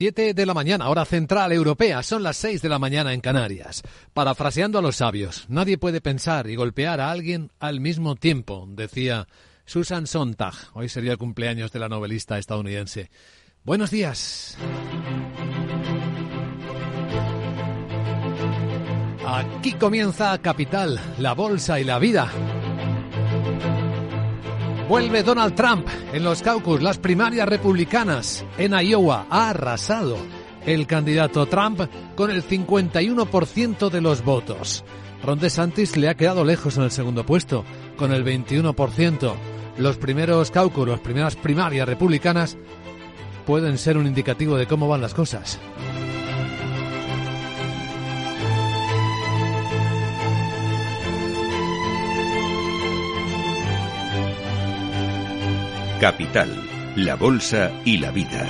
7 de la mañana, hora central europea, son las 6 de la mañana en Canarias. Parafraseando a los sabios, nadie puede pensar y golpear a alguien al mismo tiempo, decía Susan Sontag. Hoy sería el cumpleaños de la novelista estadounidense. Buenos días. Aquí comienza Capital, la bolsa y la vida. Vuelve Donald Trump en los caucus, las primarias republicanas en Iowa. Ha arrasado el candidato Trump con el 51% de los votos. Ron DeSantis le ha quedado lejos en el segundo puesto, con el 21%. Los primeros caucus, las primeras primarias republicanas, pueden ser un indicativo de cómo van las cosas. Capital, la Bolsa y la Vida.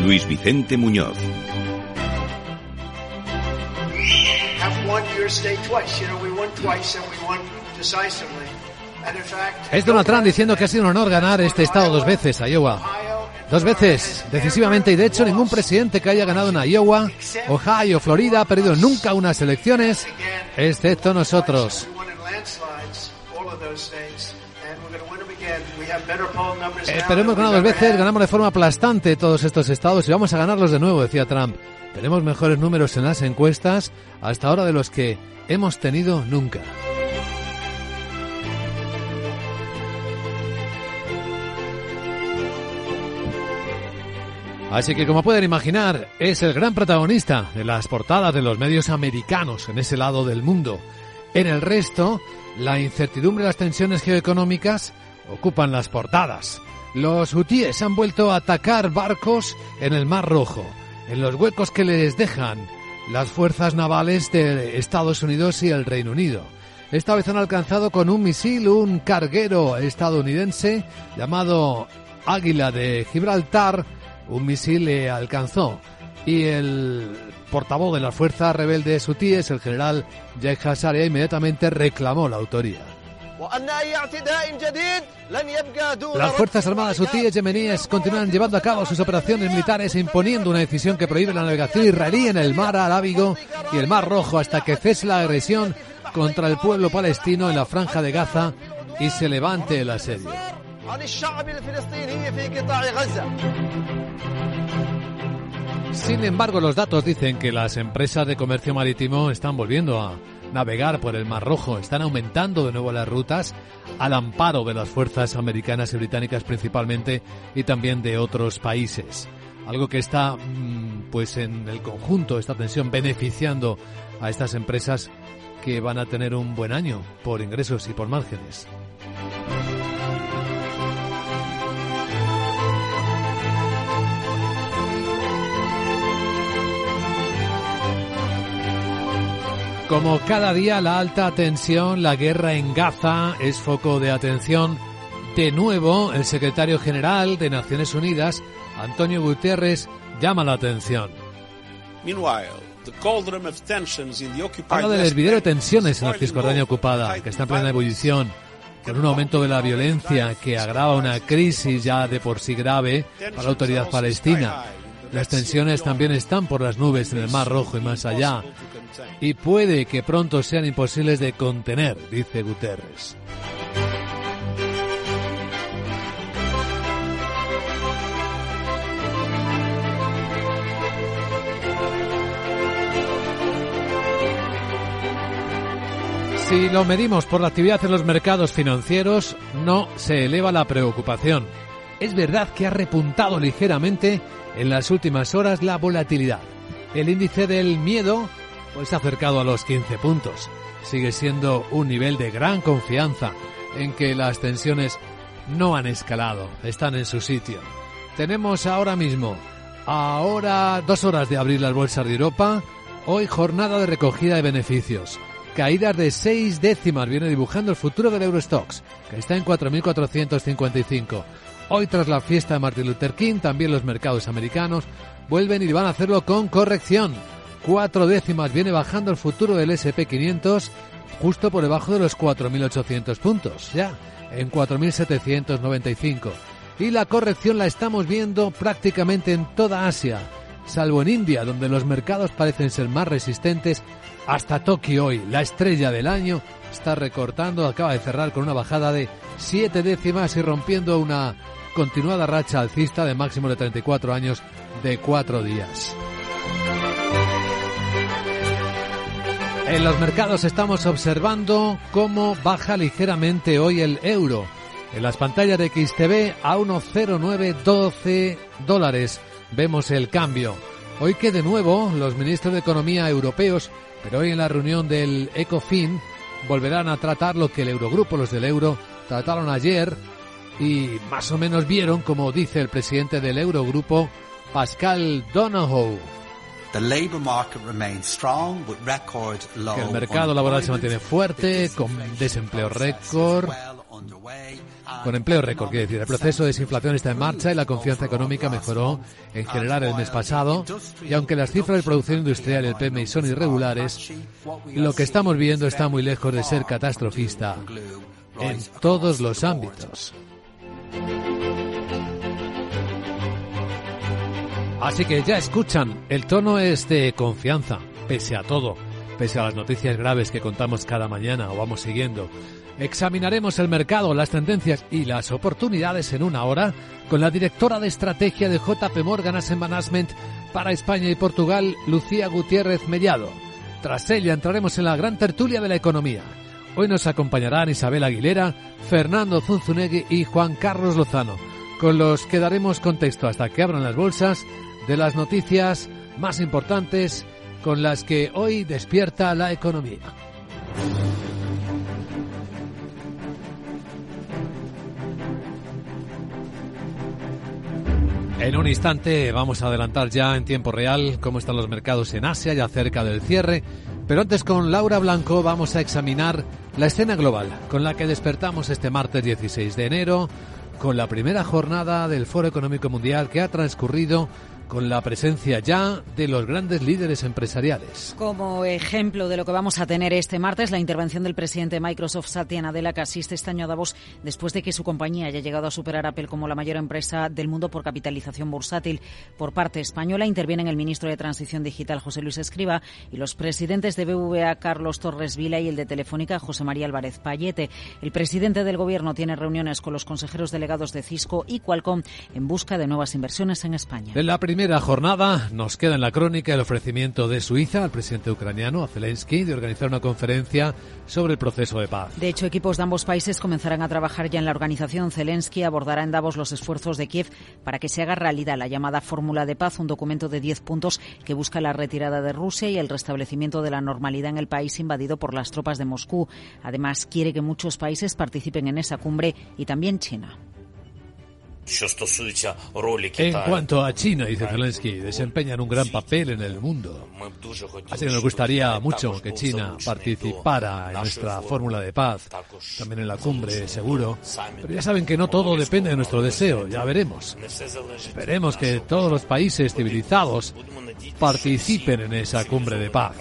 Luis Vicente Muñoz. Es Donald Trump diciendo que ha sido un honor ganar este estado dos veces, Iowa. Dos veces, decisivamente, y de hecho ningún presidente que haya ganado en Iowa, Ohio, Florida ha perdido nunca unas elecciones, excepto nosotros. Pero ganado dos veces, ganamos de forma aplastante todos estos estados y vamos a ganarlos de nuevo, decía Trump. Tenemos mejores números en las encuestas hasta ahora de los que hemos tenido nunca. Así que como pueden imaginar, es el gran protagonista de las portadas de los medios americanos en ese lado del mundo. En el resto, la incertidumbre y las tensiones geoeconómicas ocupan las portadas. Los hutíes han vuelto a atacar barcos en el Mar Rojo, en los huecos que les dejan las fuerzas navales de Estados Unidos y el Reino Unido. Esta vez han alcanzado con un misil un carguero estadounidense llamado Águila de Gibraltar, un misil le alcanzó y el portavoz de las fuerzas rebeldes hutíes, el general Jay Hazaria, inmediatamente reclamó la autoría. Las Fuerzas Armadas hutíes yemeníes continúan llevando a cabo sus operaciones militares imponiendo una decisión que prohíbe la navegación israelí en el mar Arábigo y el Mar Rojo hasta que cese la agresión contra el pueblo palestino en la franja de Gaza y se levante el asedio. Sin embargo, los datos dicen que las empresas de comercio marítimo están volviendo a navegar por el Mar Rojo, están aumentando de nuevo las rutas al amparo de las fuerzas americanas y británicas principalmente y también de otros países. Algo que está, mm, pues en el conjunto, esta tensión beneficiando a estas empresas que van a tener un buen año por ingresos y por márgenes. Como cada día la alta tensión, la guerra en Gaza es foco de atención. De nuevo, el secretario general de Naciones Unidas, Antonio Guterres, llama la atención. Habla del hervidero de tensiones en la Cisjordania ocupada, que está en plena ebullición, con un aumento de la violencia que agrava una crisis ya de por sí grave para la autoridad palestina. Las tensiones también están por las nubes en el Mar Rojo y más allá, y puede que pronto sean imposibles de contener, dice Guterres. Si lo medimos por la actividad en los mercados financieros, no se eleva la preocupación. Es verdad que ha repuntado ligeramente en las últimas horas la volatilidad. El índice del miedo pues ha acercado a los 15 puntos. Sigue siendo un nivel de gran confianza en que las tensiones no han escalado, están en su sitio. Tenemos ahora mismo, ahora dos horas de abrir las bolsas de Europa, hoy jornada de recogida de beneficios. Caídas de seis décimas viene dibujando el futuro del Eurostox, que está en 4.455. Hoy tras la fiesta de Martin Luther King, también los mercados americanos vuelven y van a hacerlo con corrección. Cuatro décimas viene bajando el futuro del SP500 justo por debajo de los 4.800 puntos, ya en 4.795. Y la corrección la estamos viendo prácticamente en toda Asia, salvo en India, donde los mercados parecen ser más resistentes. Hasta Tokio hoy, la estrella del año, está recortando, acaba de cerrar con una bajada de 7 décimas y rompiendo una continuada racha alcista de máximo de 34 años de 4 días. En los mercados estamos observando cómo baja ligeramente hoy el euro. En las pantallas de XTV a 1,0912 dólares vemos el cambio. Hoy que de nuevo los ministros de Economía europeos, pero hoy en la reunión del ECOFIN, volverán a tratar lo que el Eurogrupo, los del euro, trataron ayer y más o menos vieron, como dice el presidente del Eurogrupo, Pascal Donohoe que el mercado laboral se mantiene fuerte, con desempleo récord, con empleo récord, quiere decir, el proceso de desinflación está en marcha y la confianza económica mejoró en general el mes pasado. Y aunque las cifras de producción industrial y el PMI son irregulares, lo que estamos viendo está muy lejos de ser catastrofista en todos los ámbitos. Así que ya escuchan, el tono es de confianza, pese a todo, pese a las noticias graves que contamos cada mañana o vamos siguiendo. Examinaremos el mercado, las tendencias y las oportunidades en una hora con la directora de estrategia de JP Morgan Asset Management para España y Portugal, Lucía Gutiérrez Mellado. Tras ella entraremos en la gran tertulia de la economía. Hoy nos acompañarán Isabel Aguilera, Fernando Zunzunegui y Juan Carlos Lozano, con los que daremos contexto hasta que abran las bolsas de las noticias más importantes con las que hoy despierta la economía. En un instante vamos a adelantar ya en tiempo real cómo están los mercados en Asia, ya cerca del cierre. Pero antes con Laura Blanco vamos a examinar la escena global con la que despertamos este martes 16 de enero, con la primera jornada del Foro Económico Mundial que ha transcurrido con la presencia ya de los grandes líderes empresariales. Como ejemplo de lo que vamos a tener este martes, la intervención del presidente de Microsoft, Satya Nadella, que asiste este año a Davos después de que su compañía haya llegado a superar a Apple como la mayor empresa del mundo por capitalización bursátil. Por parte española intervienen el ministro de Transición Digital, José Luis Escriba, y los presidentes de BVA, Carlos Torres Vila, y el de Telefónica, José María Álvarez Payete. El presidente del Gobierno tiene reuniones con los consejeros delegados de Cisco y Qualcomm en busca de nuevas inversiones en España. En la primera jornada nos queda en la crónica el ofrecimiento de Suiza al presidente ucraniano, a Zelensky, de organizar una conferencia sobre el proceso de paz. De hecho, equipos de ambos países comenzarán a trabajar ya en la organización. Zelensky abordará en Davos los esfuerzos de Kiev para que se haga realidad la llamada Fórmula de Paz, un documento de 10 puntos que busca la retirada de Rusia y el restablecimiento de la normalidad en el país invadido por las tropas de Moscú. Además, quiere que muchos países participen en esa cumbre y también China. En cuanto a China, dice Zelensky, desempeñan un gran papel en el mundo. Así que nos gustaría mucho que China participara en nuestra fórmula de paz, también en la cumbre, seguro. Pero ya saben que no todo depende de nuestro deseo, ya veremos. Esperemos que todos los países civilizados participen en esa cumbre de paz.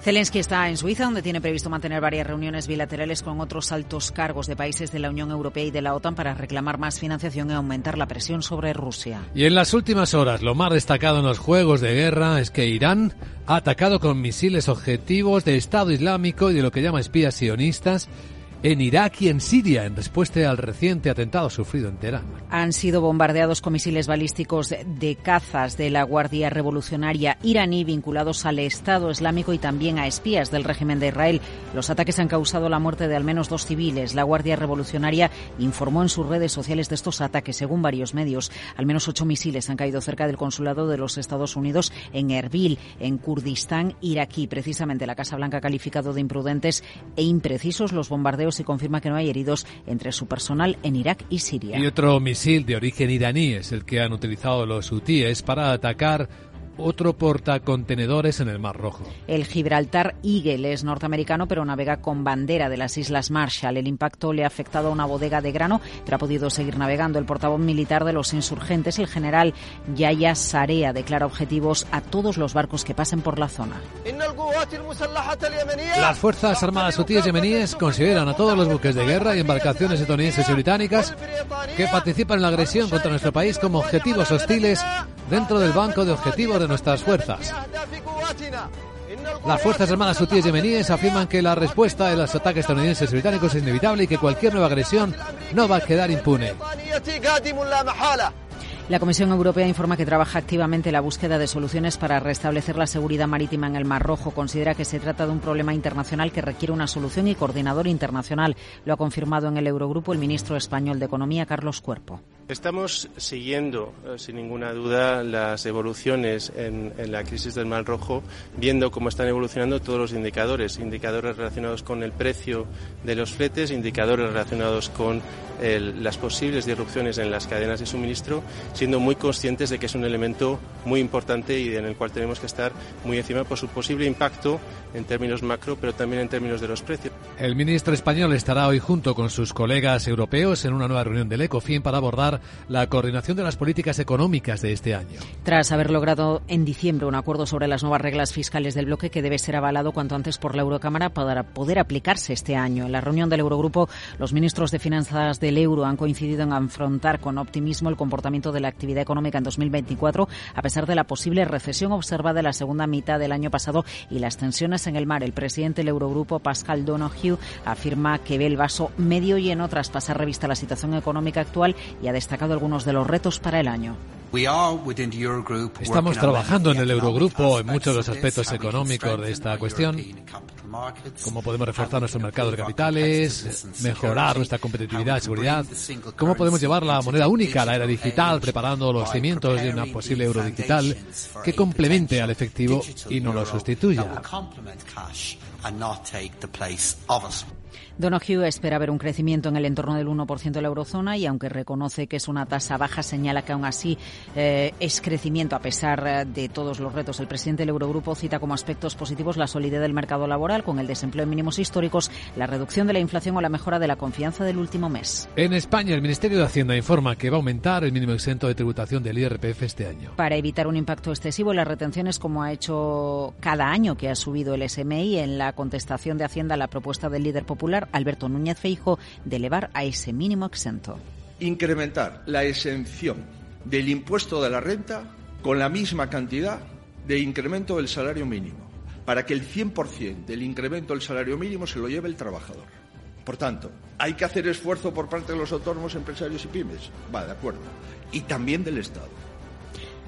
Zelensky está en Suiza, donde tiene previsto mantener varias reuniones bilaterales con otros altos cargos de países de la Unión Europea y de la OTAN para reclamar más financiación y aumentar la presión sobre Rusia. Y en las últimas horas, lo más destacado en los juegos de guerra es que Irán ha atacado con misiles objetivos de Estado Islámico y de lo que llama espías sionistas en Irak y en Siria en respuesta al reciente atentado sufrido en Teherán. Han sido bombardeados con misiles balísticos de cazas de la Guardia Revolucionaria iraní vinculados al Estado Islámico y también a espías del régimen de Israel. Los ataques han causado la muerte de al menos dos civiles. La Guardia Revolucionaria informó en sus redes sociales de estos ataques, según varios medios. Al menos ocho misiles han caído cerca del consulado de los Estados Unidos en Erbil, en Kurdistán iraquí. Precisamente la Casa Blanca ha calificado de imprudentes e imprecisos los bombardeos y confirma que no hay heridos entre su personal en Irak y Siria. Y otro misil de origen iraní es el que han utilizado los hutíes para atacar otro portacontenedores en el Mar Rojo. El Gibraltar Eagle es norteamericano, pero navega con bandera de las Islas Marshall. El impacto le ha afectado a una bodega de grano, pero ha podido seguir navegando. El portavoz militar de los insurgentes, el general Yaya Sarea, declara objetivos a todos los barcos que pasen por la zona. Las Fuerzas Armadas hutíes yemeníes consideran a todos los buques de guerra y embarcaciones estadounidenses y británicas que participan en la agresión contra nuestro país como objetivos hostiles dentro del banco de objetivos de nuestras fuerzas. Las Fuerzas Armadas hutíes yemeníes afirman que la respuesta de los ataques estadounidenses y británicos es inevitable y que cualquier nueva agresión no va a quedar impune. La Comisión Europea informa que trabaja activamente en la búsqueda de soluciones para restablecer la seguridad marítima en el Mar Rojo. Considera que se trata de un problema internacional que requiere una solución y coordinador internacional. Lo ha confirmado en el Eurogrupo el ministro español de Economía, Carlos Cuerpo. Estamos siguiendo, eh, sin ninguna duda, las evoluciones en, la crisis del Mar Rojo, viendo cómo están evolucionando todos los indicadores, indicadores relacionados con el precio de los fletes, indicadores relacionados con las posibles disrupciones en las cadenas de suministro, siendo muy conscientes de que es un elemento muy importante y en el cual tenemos que estar muy encima por su posible impacto en términos macro, pero también en términos de los precios. El ministro español estará hoy junto con sus colegas europeos en una nueva reunión del ECOFIN para abordar la coordinación de las políticas económicas de este año. Tras haber logrado en diciembre un acuerdo sobre las nuevas reglas fiscales del bloque que debe ser avalado cuanto antes por la Eurocámara para poder aplicarse este año. En la reunión del Eurogrupo, los ministros de Finanzas del euro han coincidido en afrontar con optimismo el comportamiento de la actividad económica en 2024, a pesar de la posible recesión observada en la segunda mitad del año pasado y las tensiones en el mar. El presidente del Eurogrupo, Pascal Donoghue, afirma que ve el vaso medio lleno tras pasar revista a la situación económica actual y ha destacado algunos de los retos para el año. Estamos trabajando en el Eurogrupo en muchos de los aspectos económicos de esta cuestión. Cómo podemos reforzar nuestro mercado de capitales, mejorar nuestra competitividad y seguridad. Cómo podemos llevar la moneda única a la era digital, preparando los cimientos de una posible euro digital que complemente al efectivo y no lo sustituya. Donoghue espera ver un crecimiento en el entorno del 1% de la eurozona y aunque reconoce que es una tasa baja, señala que aún así eh, es crecimiento a pesar eh, de todos los retos. El presidente del Eurogrupo cita como aspectos positivos la solidez del mercado laboral con el desempleo en mínimos históricos, la reducción de la inflación o la mejora de la confianza del último mes. En España, el Ministerio de Hacienda informa que va a aumentar el mínimo exento de tributación del IRPF este año. Para evitar un impacto excesivo en las retenciones, como ha hecho cada año que ha subido el SMI en la contestación de Hacienda a la propuesta del líder popular, Alberto Núñez Feijo de elevar a ese mínimo exento. Incrementar la exención del impuesto de la renta con la misma cantidad de incremento del salario mínimo, para que el 100% del incremento del salario mínimo se lo lleve el trabajador. Por tanto, hay que hacer esfuerzo por parte de los autónomos, empresarios y pymes. Va, de acuerdo. Y también del Estado.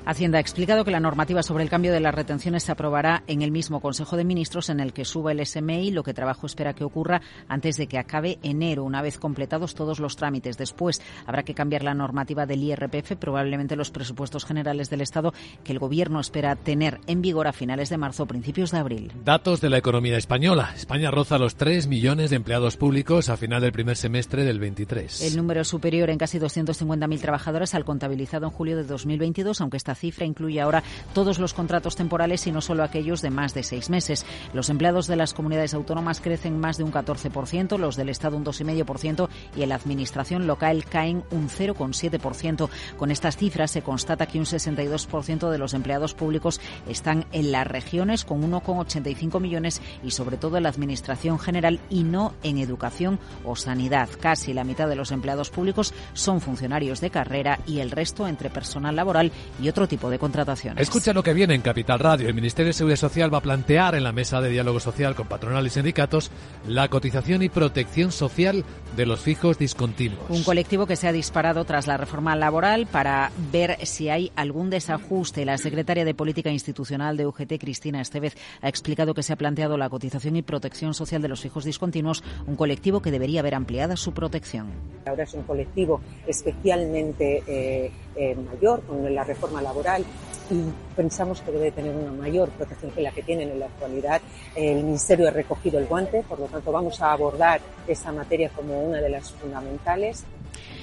Hacienda ha explicado que la normativa sobre el cambio de las retenciones se aprobará en el mismo Consejo de Ministros en el que suba el SMI, lo que Trabajo espera que ocurra antes de que acabe enero, una vez completados todos los trámites. Después habrá que cambiar la normativa del IRPF, probablemente los presupuestos generales del Estado que el Gobierno espera tener en vigor a finales de marzo o principios de abril. Datos de la economía española. España roza los 3 millones de empleados públicos a final del primer semestre del 23. El número es superior en casi 250.000 trabajadores al contabilizado en julio de 2022, aunque está cifra incluye ahora todos los contratos temporales y no solo aquellos de más de seis meses. Los empleados de las comunidades autónomas crecen más de un 14%, los del Estado un 2,5% y en la Administración local caen un 0,7%. Con estas cifras se constata que un 62% de los empleados públicos están en las regiones con 1,85 millones y sobre todo en la Administración general y no en educación o sanidad. Casi la mitad de los empleados públicos son funcionarios de carrera y el resto entre personal laboral y otro tipo de contrataciones. Escucha lo que viene en Capital Radio. El Ministerio de Seguridad Social va a plantear en la mesa de diálogo social con patronal y sindicatos la cotización y protección social de los fijos discontinuos. Un colectivo que se ha disparado tras la reforma laboral para ver si hay algún desajuste. La secretaria de Política Institucional de UGT, Cristina Estevez, ha explicado que se ha planteado la cotización y protección social de los fijos discontinuos, un colectivo que debería haber ampliada su protección. Ahora es un colectivo especialmente eh, eh, mayor con la reforma laboral y pensamos que debe tener una mayor protección que la que tienen en la actualidad. El Ministerio ha recogido el guante, por lo tanto vamos a abordar esta materia como una de las fundamentales.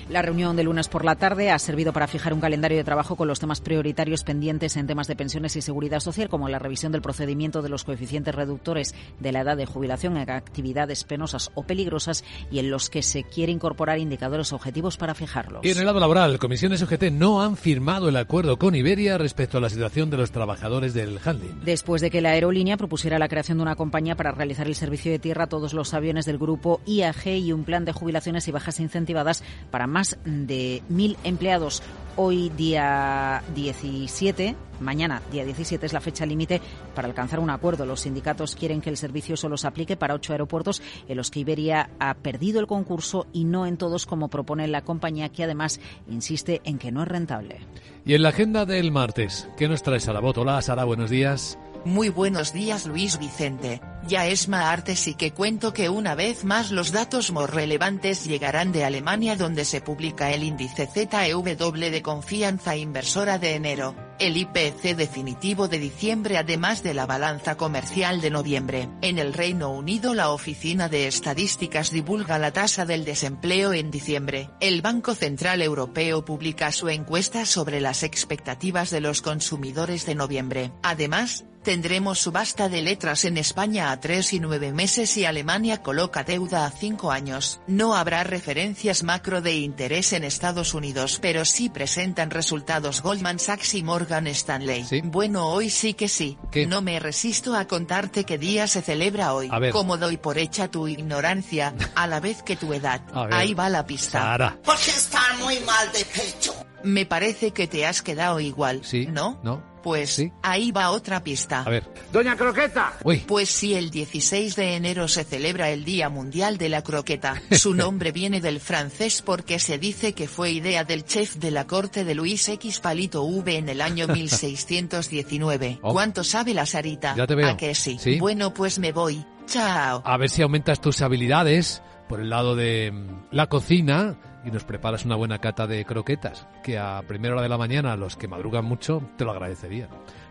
La reunión de lunes por la tarde ha servido para fijar un calendario de trabajo con los temas prioritarios pendientes en temas de pensiones y seguridad social, como la revisión del procedimiento de los coeficientes reductores de la edad de jubilación en actividades penosas o peligrosas y en los que se quiere incorporar indicadores objetivos para fijarlos. Y en el lado laboral, comisiones UGT no han firmado el acuerdo con Iberia respecto a la situación de los trabajadores del handling. Después de que la aerolínea propusiera la creación de una compañía para realizar el servicio de tierra a todos los aviones del grupo IAG y un plan de jubilaciones y bajas incentivadas para más de mil empleados. Hoy día 17, mañana día 17 es la fecha límite para alcanzar un acuerdo. Los sindicatos quieren que el servicio solo se aplique para ocho aeropuertos en los que Iberia ha perdido el concurso y no en todos como propone la compañía que además insiste en que no es rentable. Y en la agenda del martes, ¿qué nos trae Sara Hola Sara, buenos días. Muy buenos días Luis Vicente, ya es martes y que cuento que una vez más los datos más relevantes llegarán de Alemania donde se publica el índice ZEW de confianza inversora de enero, el IPC definitivo de diciembre además de la balanza comercial de noviembre. En el Reino Unido la Oficina de Estadísticas divulga la tasa del desempleo en diciembre. El Banco Central Europeo publica su encuesta sobre las expectativas de los consumidores de noviembre. Además, Tendremos subasta de letras en España a tres y nueve meses y Alemania coloca deuda a cinco años. No habrá referencias macro de interés en Estados Unidos, pero sí presentan resultados Goldman Sachs y Morgan Stanley. Bueno, hoy sí que sí. No me resisto a contarte qué día se celebra hoy. Como doy por hecha tu ignorancia, a la vez que tu edad. Ahí va la pista. Porque está muy mal de pecho. Me parece que te has quedado igual, sí, ¿no? No. Pues ahí va otra pista. A ver. Doña Croqueta. Uy. Pues si el 16 de enero se celebra el Día Mundial de la Croqueta. Su nombre viene del francés porque se dice que fue idea del chef de la corte de Luis X Palito V en el año 1619. ¿Cuánto sabe la Sarita? Ya te veo. ¿A que sí? Bueno, pues me voy. Chao. A ver si aumentas tus habilidades por el lado de mm, la cocina y nos preparas una buena cata de croquetas, que a primera hora de la mañana los que madrugan mucho te lo agradecerían,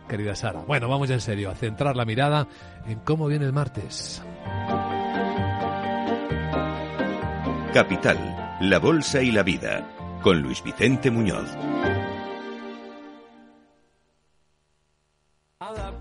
querida Sara. Bueno, vamos en serio, a centrar la mirada en cómo viene el martes. Capital, la Bolsa y la Vida, con Luis Vicente Muñoz.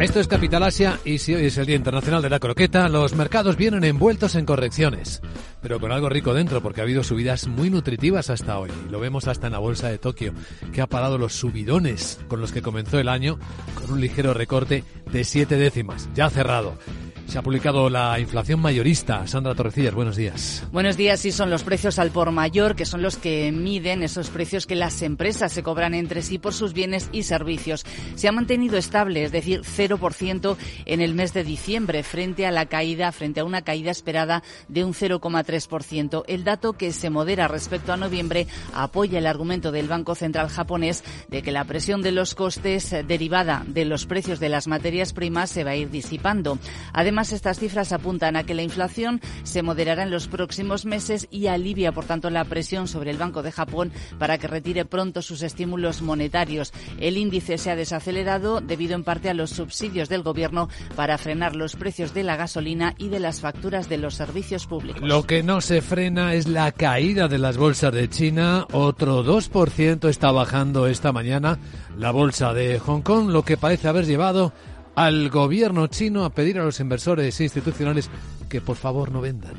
Esto es Capital Asia y si hoy es el Día Internacional de la Croqueta, los mercados vienen envueltos en correcciones, pero con algo rico dentro porque ha habido subidas muy nutritivas hasta hoy. Lo vemos hasta en la bolsa de Tokio, que ha parado los subidones con los que comenzó el año con un ligero recorte de siete décimas, ya cerrado. Se ha publicado la inflación mayorista. Sandra Torrecillas, buenos días. Buenos días. Sí, son los precios al por mayor, que son los que miden esos precios que las empresas se cobran entre sí por sus bienes y servicios. Se ha mantenido estable, es decir, 0% en el mes de diciembre, frente a la caída, frente a una caída esperada de un 0,3%. El dato que se modera respecto a noviembre apoya el argumento del Banco Central japonés de que la presión de los costes derivada de los precios de las materias primas se va a ir disipando. Además, Además, estas cifras apuntan a que la inflación se moderará en los próximos meses y alivia, por tanto, la presión sobre el Banco de Japón para que retire pronto sus estímulos monetarios. El índice se ha desacelerado debido en parte a los subsidios del Gobierno para frenar los precios de la gasolina y de las facturas de los servicios públicos. Lo que no se frena es la caída de las bolsas de China. Otro 2% está bajando esta mañana la bolsa de Hong Kong, lo que parece haber llevado al gobierno chino a pedir a los inversores institucionales que por favor no vendan.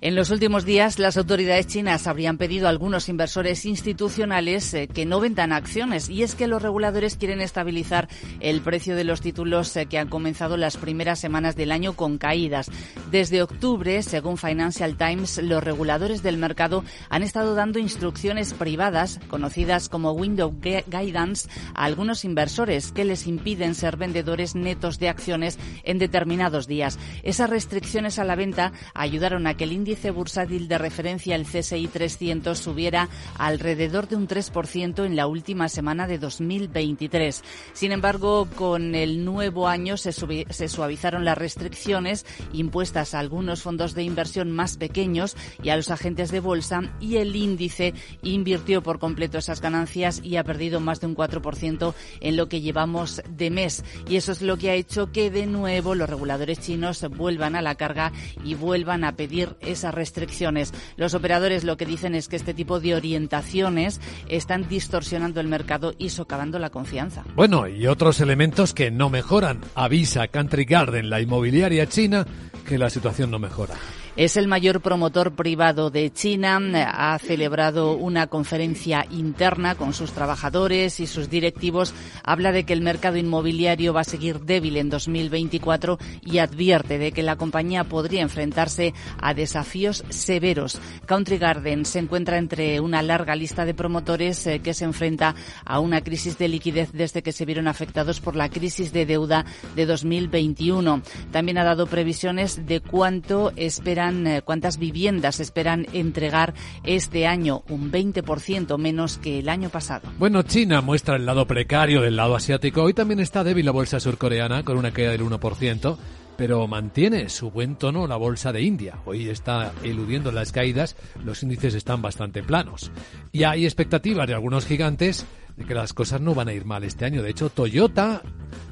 En los últimos días, las autoridades chinas habrían pedido a algunos inversores institucionales eh, que no vendan acciones y es que los reguladores quieren estabilizar el precio de los títulos eh, que han comenzado las primeras semanas del año con caídas. Desde octubre, según Financial Times, los reguladores del mercado han estado dando instrucciones privadas, conocidas como Window Guidance, a algunos inversores que les impiden ser vendedores netos de acciones en determinados días. Esas restricciones a la venta ayudaron a que el índice índice bursátil de referencia, el CSI 300, subiera alrededor de un 3% en la última semana de 2023. Sin embargo, con el nuevo año se, se suavizaron las restricciones impuestas a algunos fondos de inversión más pequeños y a los agentes de bolsa y el índice invirtió por completo esas ganancias y ha perdido más de un 4% en lo que llevamos de mes. Y eso es lo que ha hecho que de nuevo los reguladores chinos vuelvan a la carga y vuelvan a pedir esas restricciones. Los operadores lo que dicen es que este tipo de orientaciones están distorsionando el mercado y socavando la confianza. Bueno, y otros elementos que no mejoran. Avisa Country Garden, la inmobiliaria china, que la situación no mejora. Es el mayor promotor privado de China. Ha celebrado una conferencia interna con sus trabajadores y sus directivos. Habla de que el mercado inmobiliario va a seguir débil en 2024 y advierte de que la compañía podría enfrentarse a desafíos severos. Country Garden se encuentra entre una larga lista de promotores eh, que se enfrenta a una crisis de liquidez desde que se vieron afectados por la crisis de deuda de 2021. También ha dado previsiones de cuánto esperan eh, cuántas viviendas esperan entregar este año, un 20% menos que el año pasado. Bueno, China muestra el lado precario del lado asiático. Hoy también está débil la bolsa surcoreana con una caída del 1% pero mantiene su buen tono la bolsa de India. Hoy está eludiendo las caídas, los índices están bastante planos. Y hay expectativas de algunos gigantes de que las cosas no van a ir mal este año. De hecho, Toyota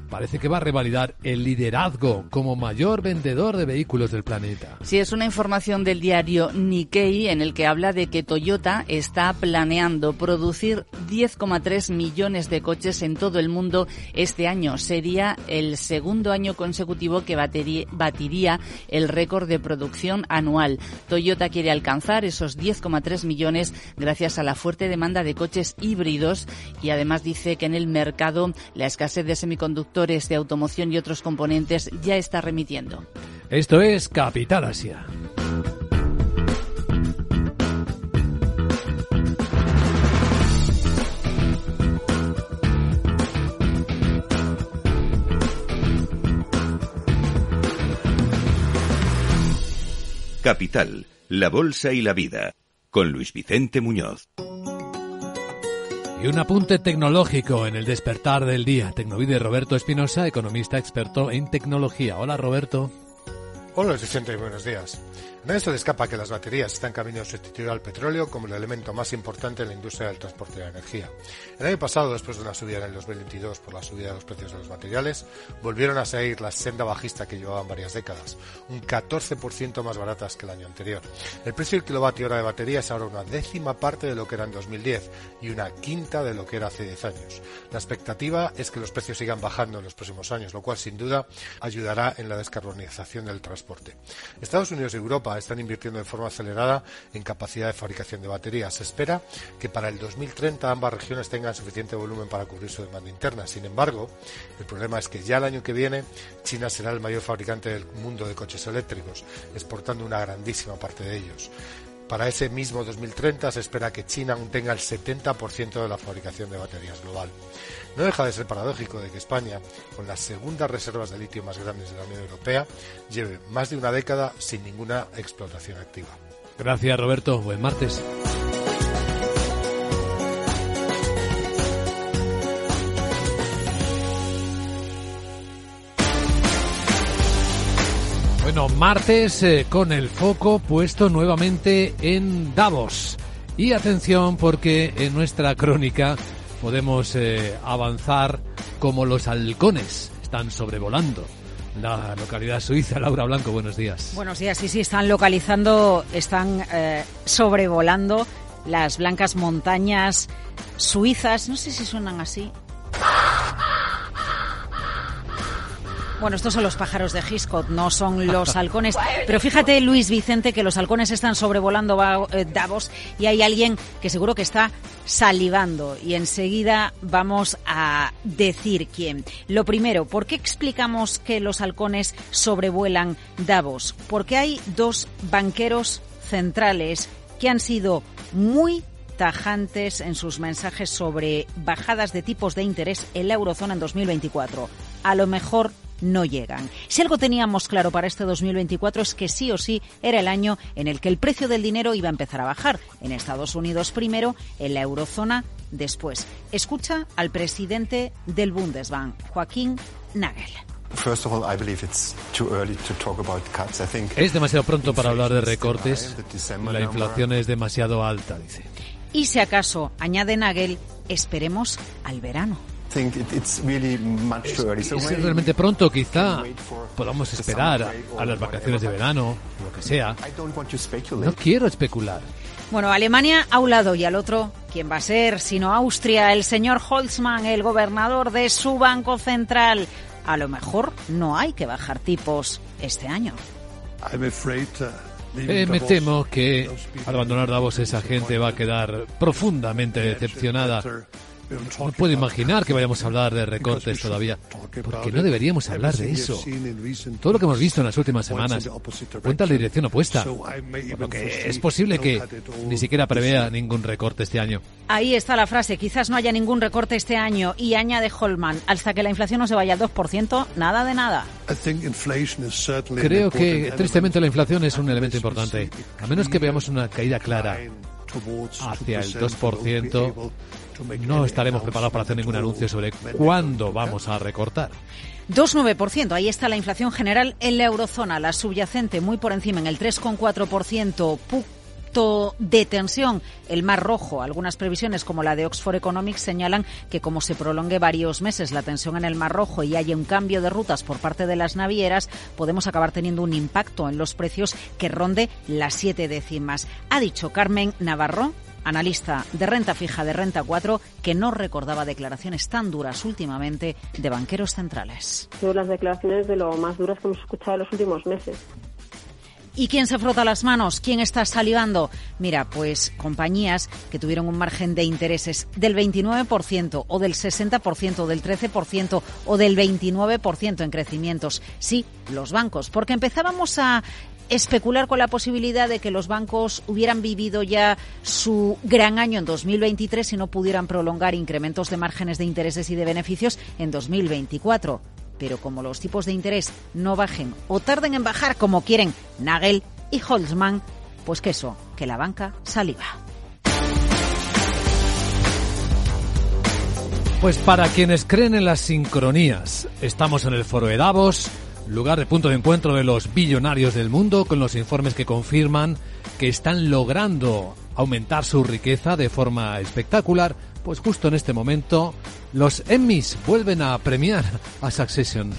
parece que va a revalidar el liderazgo como mayor vendedor de vehículos del planeta. Sí, es una información del diario Nikkei en el que habla de que Toyota está planeando producir 10,3 millones de coches en todo el mundo este año. Sería el segundo año consecutivo que batiría el récord de producción anual. Toyota quiere alcanzar esos 10,3 millones gracias a la fuerte demanda de coches híbridos y además dice que en el mercado la escasez de semiconductores de automoción y otros componentes ya está remitiendo. Esto es Capital Asia. Capital, la Bolsa y la Vida, con Luis Vicente Muñoz. Y un apunte tecnológico en el despertar del día. Tecnovide Roberto Espinosa, economista experto en tecnología. Hola Roberto. Hola Vicente, buenos días. Nadie se le escapa que las baterías están camino a sustituir al petróleo como el elemento más importante en la industria del transporte de energía. El año pasado, después de una subida en el 2022 por la subida de los precios de los materiales, volvieron a seguir la senda bajista que llevaban varias décadas, un 14% más baratas que el año anterior. El precio del kilovatio hora de batería es ahora una décima parte de lo que era en 2010 y una quinta de lo que era hace 10 años. La expectativa es que los precios sigan bajando en los próximos años, lo cual sin duda ayudará en la descarbonización del transporte. Estados Unidos y Europa están invirtiendo de forma acelerada en capacidad de fabricación de baterías. Se espera que para el 2030 ambas regiones tengan suficiente volumen para cubrir su demanda interna. Sin embargo, el problema es que ya el año que viene China será el mayor fabricante del mundo de coches eléctricos, exportando una grandísima parte de ellos. Para ese mismo 2030 se espera que China aún tenga el 70% de la fabricación de baterías global. No deja de ser paradójico de que España, con las segundas reservas de litio más grandes de la Unión Europea, lleve más de una década sin ninguna explotación activa. Gracias Roberto, buen martes. Bueno, martes eh, con el foco puesto nuevamente en Davos. Y atención porque en nuestra crónica podemos eh, avanzar como los halcones están sobrevolando la localidad suiza. Laura Blanco, buenos días. Buenos días, sí, sí, están localizando, están eh, sobrevolando las blancas montañas suizas. No sé si suenan así. Bueno, estos son los pájaros de Giscot, no son los halcones. Pero fíjate, Luis Vicente, que los halcones están sobrevolando eh, Davos y hay alguien que seguro que está salivando. Y enseguida vamos a decir quién. Lo primero, ¿por qué explicamos que los halcones sobrevuelan Davos? Porque hay dos banqueros centrales que han sido muy tajantes en sus mensajes sobre bajadas de tipos de interés en la eurozona en 2024. A lo mejor no llegan. Si algo teníamos claro para este 2024 es que sí o sí era el año en el que el precio del dinero iba a empezar a bajar. En Estados Unidos primero, en la eurozona después. Escucha al presidente del Bundesbank, Joaquín Nagel. Es demasiado pronto para hablar de recortes. La inflación es demasiado alta, dice. Y si acaso, añade Nagel, esperemos al verano. Es, realmente pronto, quizá podamos esperar a las vacaciones de verano, lo que sea. No quiero especular. Bueno, Alemania a un lado y al otro, ¿quién va a ser? Sino Austria, el señor Holzmann, el gobernador de su banco central. A lo mejor no hay que bajar tipos este año. Eh, me temo que al abandonar Davos esa gente va a quedar profundamente decepcionada no puedo imaginar que vayamos a hablar de recortes todavía, porque no deberíamos hablar de eso. Todo lo que hemos visto en las últimas semanas cuenta la dirección opuesta, por que es posible que ni siquiera prevea ningún recorte este año. Ahí está la frase, quizás no haya ningún recorte este año, y añade Holman, hasta que la inflación no se vaya al 2%, nada de nada. Creo que tristemente la inflación es un elemento importante, a menos que veamos una caída clara hacia el 2%, no estaremos preparados para hacer ningún anuncio sobre cuándo vamos a recortar. 2,9%. Ahí está la inflación general en la eurozona, la subyacente muy por encima en el 3,4%. Punto de tensión, el mar rojo. Algunas previsiones, como la de Oxford Economics, señalan que como se prolongue varios meses la tensión en el mar rojo y haya un cambio de rutas por parte de las navieras, podemos acabar teniendo un impacto en los precios que ronde las siete décimas. Ha dicho Carmen Navarro, analista de renta fija de Renta 4, que no recordaba declaraciones tan duras últimamente de banqueros centrales. Son las declaraciones de lo más duras que hemos escuchado en los últimos meses. ¿Y quién se frota las manos? ¿Quién está salivando? Mira, pues compañías que tuvieron un margen de intereses del 29% o del 60% o del 13% o del 29% en crecimientos. Sí, los bancos, porque empezábamos a especular con la posibilidad de que los bancos hubieran vivido ya su gran año en 2023 y no pudieran prolongar incrementos de márgenes de intereses y de beneficios en 2024. Pero como los tipos de interés no bajen o tarden en bajar como quieren Nagel y Holzman, pues que eso, que la banca saliva. Pues para quienes creen en las sincronías, estamos en el foro de Davos, lugar de punto de encuentro de los billonarios del mundo, con los informes que confirman que están logrando aumentar su riqueza de forma espectacular, pues justo en este momento los Emmys vuelven a premiar a Succession.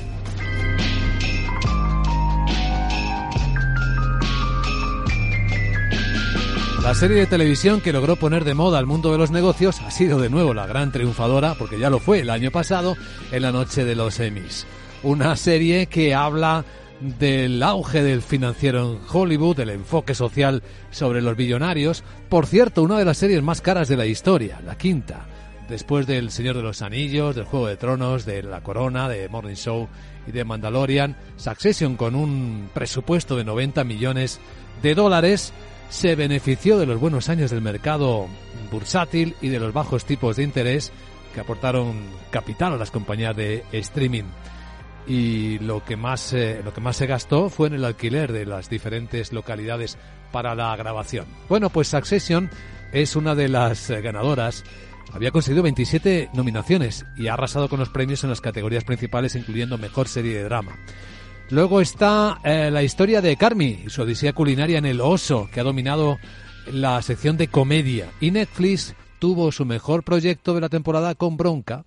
La serie de televisión que logró poner de moda al mundo de los negocios ha sido de nuevo la gran triunfadora, porque ya lo fue el año pasado, en la noche de los Emmys una serie que habla del auge del financiero en Hollywood, del enfoque social sobre los billonarios. Por cierto, una de las series más caras de la historia, la quinta, después del Señor de los Anillos, del Juego de Tronos, de La Corona, de Morning Show y de Mandalorian, Succession con un presupuesto de 90 millones de dólares se benefició de los buenos años del mercado bursátil y de los bajos tipos de interés que aportaron capital a las compañías de streaming y lo que más eh, lo que más se gastó fue en el alquiler de las diferentes localidades para la grabación. Bueno, pues Succession es una de las eh, ganadoras. Había conseguido 27 nominaciones y ha arrasado con los premios en las categorías principales, incluyendo mejor serie de drama. Luego está eh, la historia de Carmi su odisea culinaria en El Oso, que ha dominado la sección de comedia. Y Netflix tuvo su mejor proyecto de la temporada con Bronca,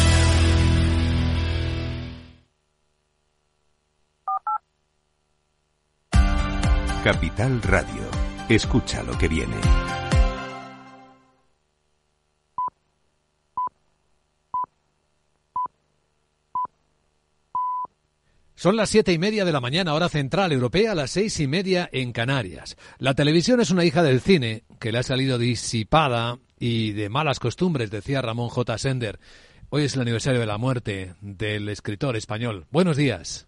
Capital Radio. Escucha lo que viene. Son las siete y media de la mañana, hora central europea, las seis y media en Canarias. La televisión es una hija del cine que le ha salido disipada y de malas costumbres, decía Ramón J. Sender. Hoy es el aniversario de la muerte del escritor español. Buenos días.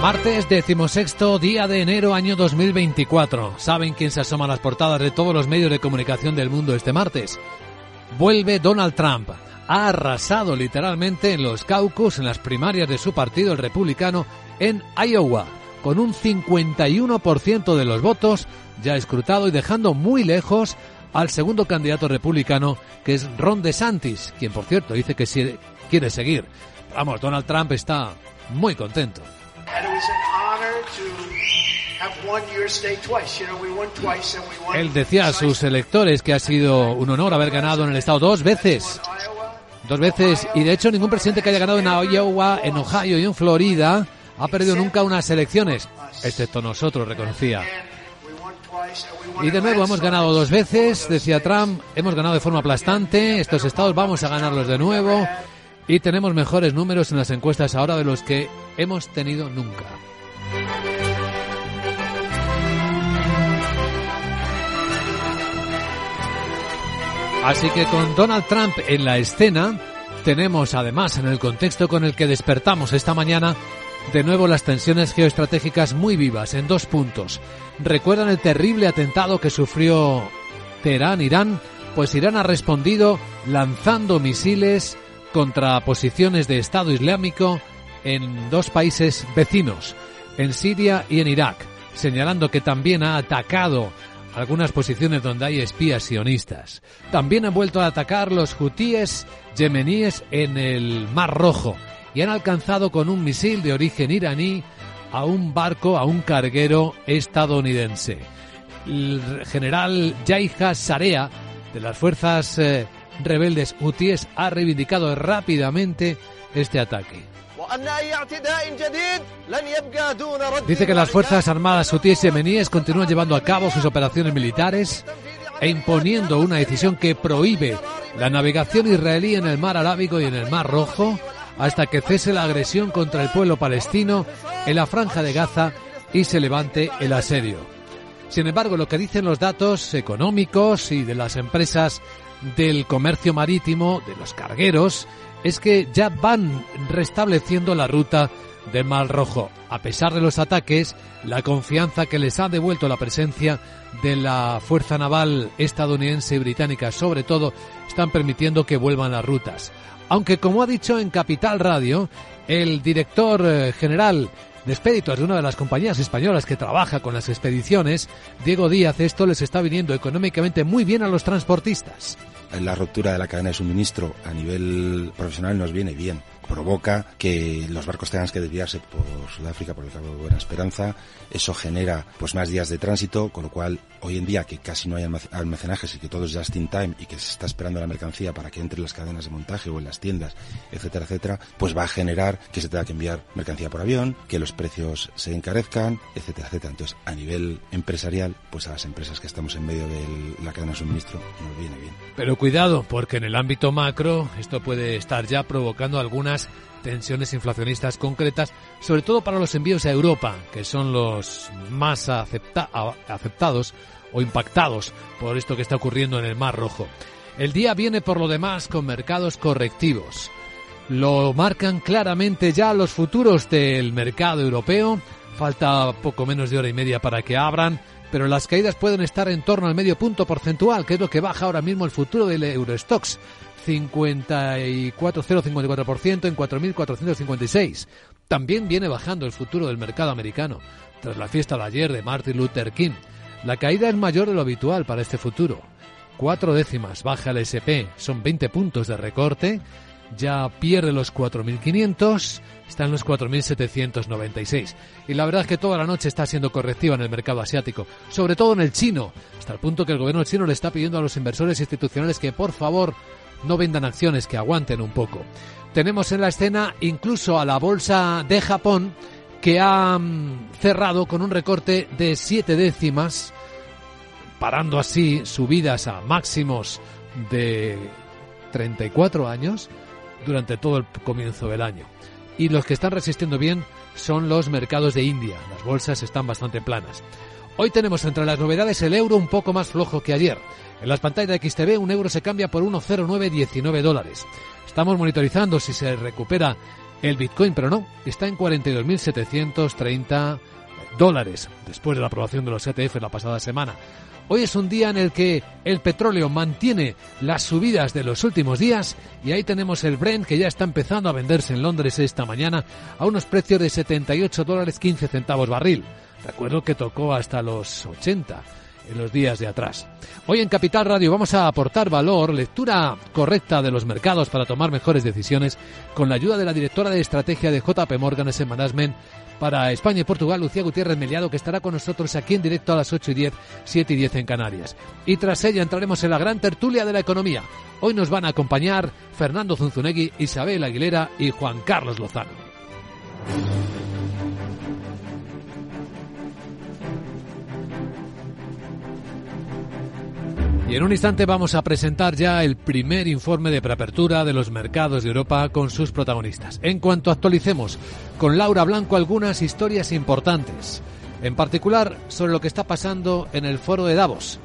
Martes decimosexto día de enero año 2024. ¿Saben quién se asoma a las portadas de todos los medios de comunicación del mundo este martes? Vuelve Donald Trump. Ha arrasado literalmente en los caucus, en las primarias de su partido, el republicano, en Iowa, con un 51% de los votos ya escrutado y dejando muy lejos al segundo candidato republicano, que es Ron DeSantis, quien por cierto dice que quiere seguir. Vamos, Donald Trump está muy contento. Él decía a sus electores que ha sido un honor haber ganado en el estado dos veces. Dos veces. Y de hecho ningún presidente que haya ganado en Iowa, en Ohio y en Florida ha perdido nunca unas elecciones. Excepto nosotros, reconocía. Y de nuevo hemos ganado dos veces, decía Trump. Hemos ganado de forma aplastante. Estos estados vamos a ganarlos de nuevo. Y tenemos mejores números en las encuestas ahora de los que hemos tenido nunca. Así que con Donald Trump en la escena, tenemos además en el contexto con el que despertamos esta mañana, de nuevo las tensiones geoestratégicas muy vivas en dos puntos. ¿Recuerdan el terrible atentado que sufrió Teherán, Irán? Pues Irán ha respondido lanzando misiles contra posiciones de Estado Islámico en dos países vecinos, en Siria y en Irak, señalando que también ha atacado algunas posiciones donde hay espías sionistas. También han vuelto a atacar los hutíes yemeníes en el Mar Rojo y han alcanzado con un misil de origen iraní a un barco, a un carguero estadounidense. El general Yaiha Sarea de las fuerzas eh, rebeldes hutíes ha reivindicado rápidamente este ataque. Dice que las Fuerzas Armadas hutíes yemeníes continúan llevando a cabo sus operaciones militares e imponiendo una decisión que prohíbe la navegación israelí en el mar Arábigo y en el mar Rojo hasta que cese la agresión contra el pueblo palestino en la franja de Gaza y se levante el asedio. Sin embargo, lo que dicen los datos económicos y de las empresas del comercio marítimo, de los cargueros, es que ya van restableciendo la ruta del Mar Rojo. A pesar de los ataques, la confianza que les ha devuelto la presencia de la Fuerza Naval estadounidense y británica, sobre todo, están permitiendo que vuelvan las rutas. Aunque, como ha dicho en Capital Radio, el director eh, general de expeditos de una de las compañías españolas que trabaja con las expediciones, Diego Díaz, esto les está viniendo económicamente muy bien a los transportistas la ruptura de la cadena de suministro a nivel profesional nos viene bien. Provoca que los barcos tengan que desviarse por Sudáfrica, por el Cabo de Buena Esperanza. Eso genera pues más días de tránsito, con lo cual hoy en día que casi no hay almacenajes y que todo es just in time y que se está esperando la mercancía para que entre en las cadenas de montaje o en las tiendas, etcétera, etcétera, pues va a generar que se tenga que enviar mercancía por avión, que los precios se encarezcan, etcétera, etcétera. Entonces, a nivel empresarial, pues a las empresas que estamos en medio de la cadena de suministro nos viene bien. Pero cuidado, porque en el ámbito macro esto puede estar ya provocando algunas tensiones inflacionistas concretas, sobre todo para los envíos a Europa, que son los más aceptados o impactados por esto que está ocurriendo en el Mar Rojo. El día viene por lo demás con mercados correctivos. Lo marcan claramente ya los futuros del mercado europeo. Falta poco menos de hora y media para que abran, pero las caídas pueden estar en torno al medio punto porcentual, que es lo que baja ahora mismo el futuro del Eurostox. 54,054% en 4.456. También viene bajando el futuro del mercado americano, tras la fiesta de ayer de Martin Luther King. La caída es mayor de lo habitual para este futuro. Cuatro décimas baja el SP, son 20 puntos de recorte, ya pierde los 4.500, está en los 4.796. Y la verdad es que toda la noche está siendo correctiva en el mercado asiático, sobre todo en el chino, hasta el punto que el gobierno chino le está pidiendo a los inversores institucionales que por favor no vendan acciones, que aguanten un poco. Tenemos en la escena incluso a la bolsa de Japón, que ha mm, cerrado con un recorte de siete décimas, parando así subidas a máximos de 34 años durante todo el comienzo del año. Y los que están resistiendo bien son los mercados de India. Las bolsas están bastante planas. Hoy tenemos entre las novedades el euro un poco más flojo que ayer. En las pantallas de XTV un euro se cambia por 1,0919 dólares. Estamos monitorizando si se recupera el Bitcoin, pero no, está en 42.730 dólares después de la aprobación de los ETF la pasada semana. Hoy es un día en el que el petróleo mantiene las subidas de los últimos días y ahí tenemos el Brent que ya está empezando a venderse en Londres esta mañana a unos precios de 78 dólares 15 centavos barril. Recuerdo que tocó hasta los 80 en los días de atrás. Hoy en Capital Radio vamos a aportar valor, lectura correcta de los mercados para tomar mejores decisiones con la ayuda de la directora de estrategia de JP Morgan Asset Management para España y Portugal, Lucía Gutiérrez Meliado, que estará con nosotros aquí en directo a las 8 y 10, 7 y 10 en Canarias. Y tras ella entraremos en la gran tertulia de la economía. Hoy nos van a acompañar Fernando Zunzunegui, Isabel Aguilera y Juan Carlos Lozano. Y en un instante vamos a presentar ya el primer informe de preapertura de los mercados de Europa con sus protagonistas. En cuanto actualicemos con Laura Blanco algunas historias importantes, en particular sobre lo que está pasando en el foro de Davos.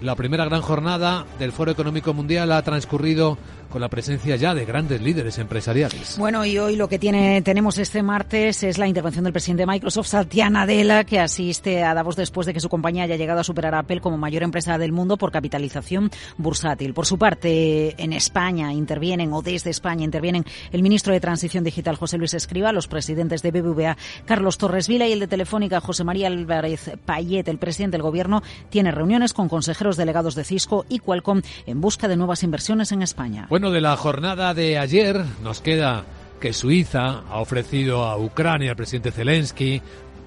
La primera gran jornada del Foro Económico Mundial ha transcurrido con la presencia ya de grandes líderes empresariales. Bueno, y hoy lo que tiene, tenemos este martes es la intervención del presidente de Microsoft, Satya Nadella, que asiste a Davos después de que su compañía haya llegado a superar a Apple como mayor empresa del mundo por capitalización bursátil. Por su parte, en España intervienen, o desde España intervienen, el ministro de Transición Digital, José Luis Escriba, los presidentes de BBVA, Carlos Torres Vila y el de Telefónica, José María Álvarez Payet, el presidente del Gobierno, tiene reuniones con consejeros delegados de Cisco y Qualcomm en busca de nuevas inversiones en España. Bueno, de la jornada de ayer nos queda que Suiza ha ofrecido a Ucrania al presidente Zelensky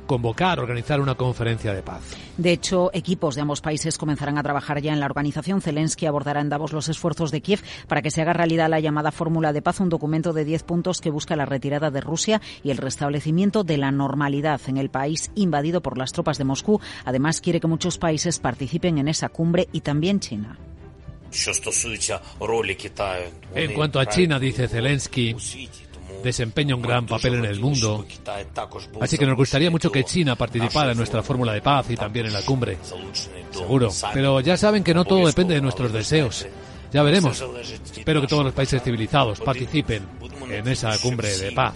convocar, organizar una conferencia de paz. De hecho, equipos de ambos países comenzarán a trabajar ya en la organización. Zelensky abordará en Davos los esfuerzos de Kiev para que se haga realidad la llamada Fórmula de Paz, un documento de 10 puntos que busca la retirada de Rusia y el restablecimiento de la normalidad en el país invadido por las tropas de Moscú. Además, quiere que muchos países participen en esa cumbre y también China. En cuanto a China, dice Zelensky, desempeña un gran papel en el mundo. Así que nos gustaría mucho que China participara en nuestra fórmula de paz y también en la cumbre. Seguro. Pero ya saben que no todo depende de nuestros deseos. Ya veremos. Espero que todos los países civilizados participen en esa cumbre de paz.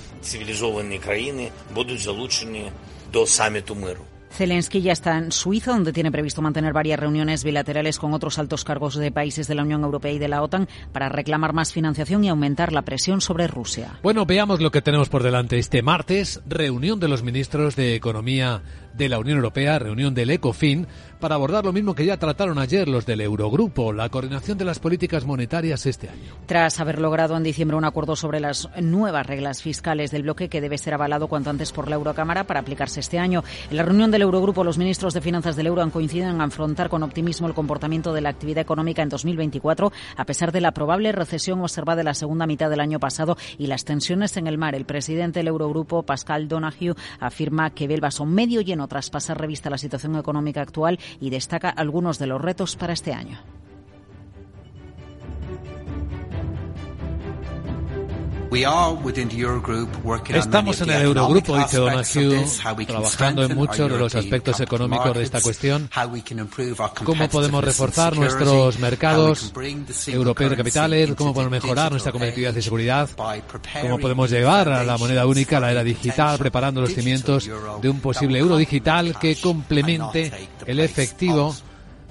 Zelensky ya está en Suiza, donde tiene previsto mantener varias reuniones bilaterales con otros altos cargos de países de la Unión Europea y de la OTAN para reclamar más financiación y aumentar la presión sobre Rusia. Bueno, veamos lo que tenemos por delante este martes. Reunión de los ministros de Economía de la Unión Europea, reunión del ECOFIN, para abordar lo mismo que ya trataron ayer los del Eurogrupo, la coordinación de las políticas monetarias este año. Tras haber logrado en diciembre un acuerdo sobre las nuevas reglas fiscales del bloque que debe ser avalado cuanto antes por la Eurocámara para aplicarse este año. En la reunión del Eurogrupo, los ministros de Finanzas del Euro han coincidido en afrontar con optimismo el comportamiento de la actividad económica en 2024, a pesar de la probable recesión observada en la segunda mitad del año pasado y las tensiones en el mar. El presidente del Eurogrupo, Pascal Donahue, afirma que ve el vaso medio lleno tras pasar revista la situación económica actual y destaca algunos de los retos para este año. Estamos en el Eurogrupo, dice Donahue, trabajando en muchos de los aspectos económicos de esta cuestión. Cómo podemos reforzar nuestros mercados europeos de capitales, cómo podemos mejorar nuestra competitividad y seguridad, cómo podemos llevar a la moneda única a la era digital, preparando los cimientos de un posible euro digital que complemente el efectivo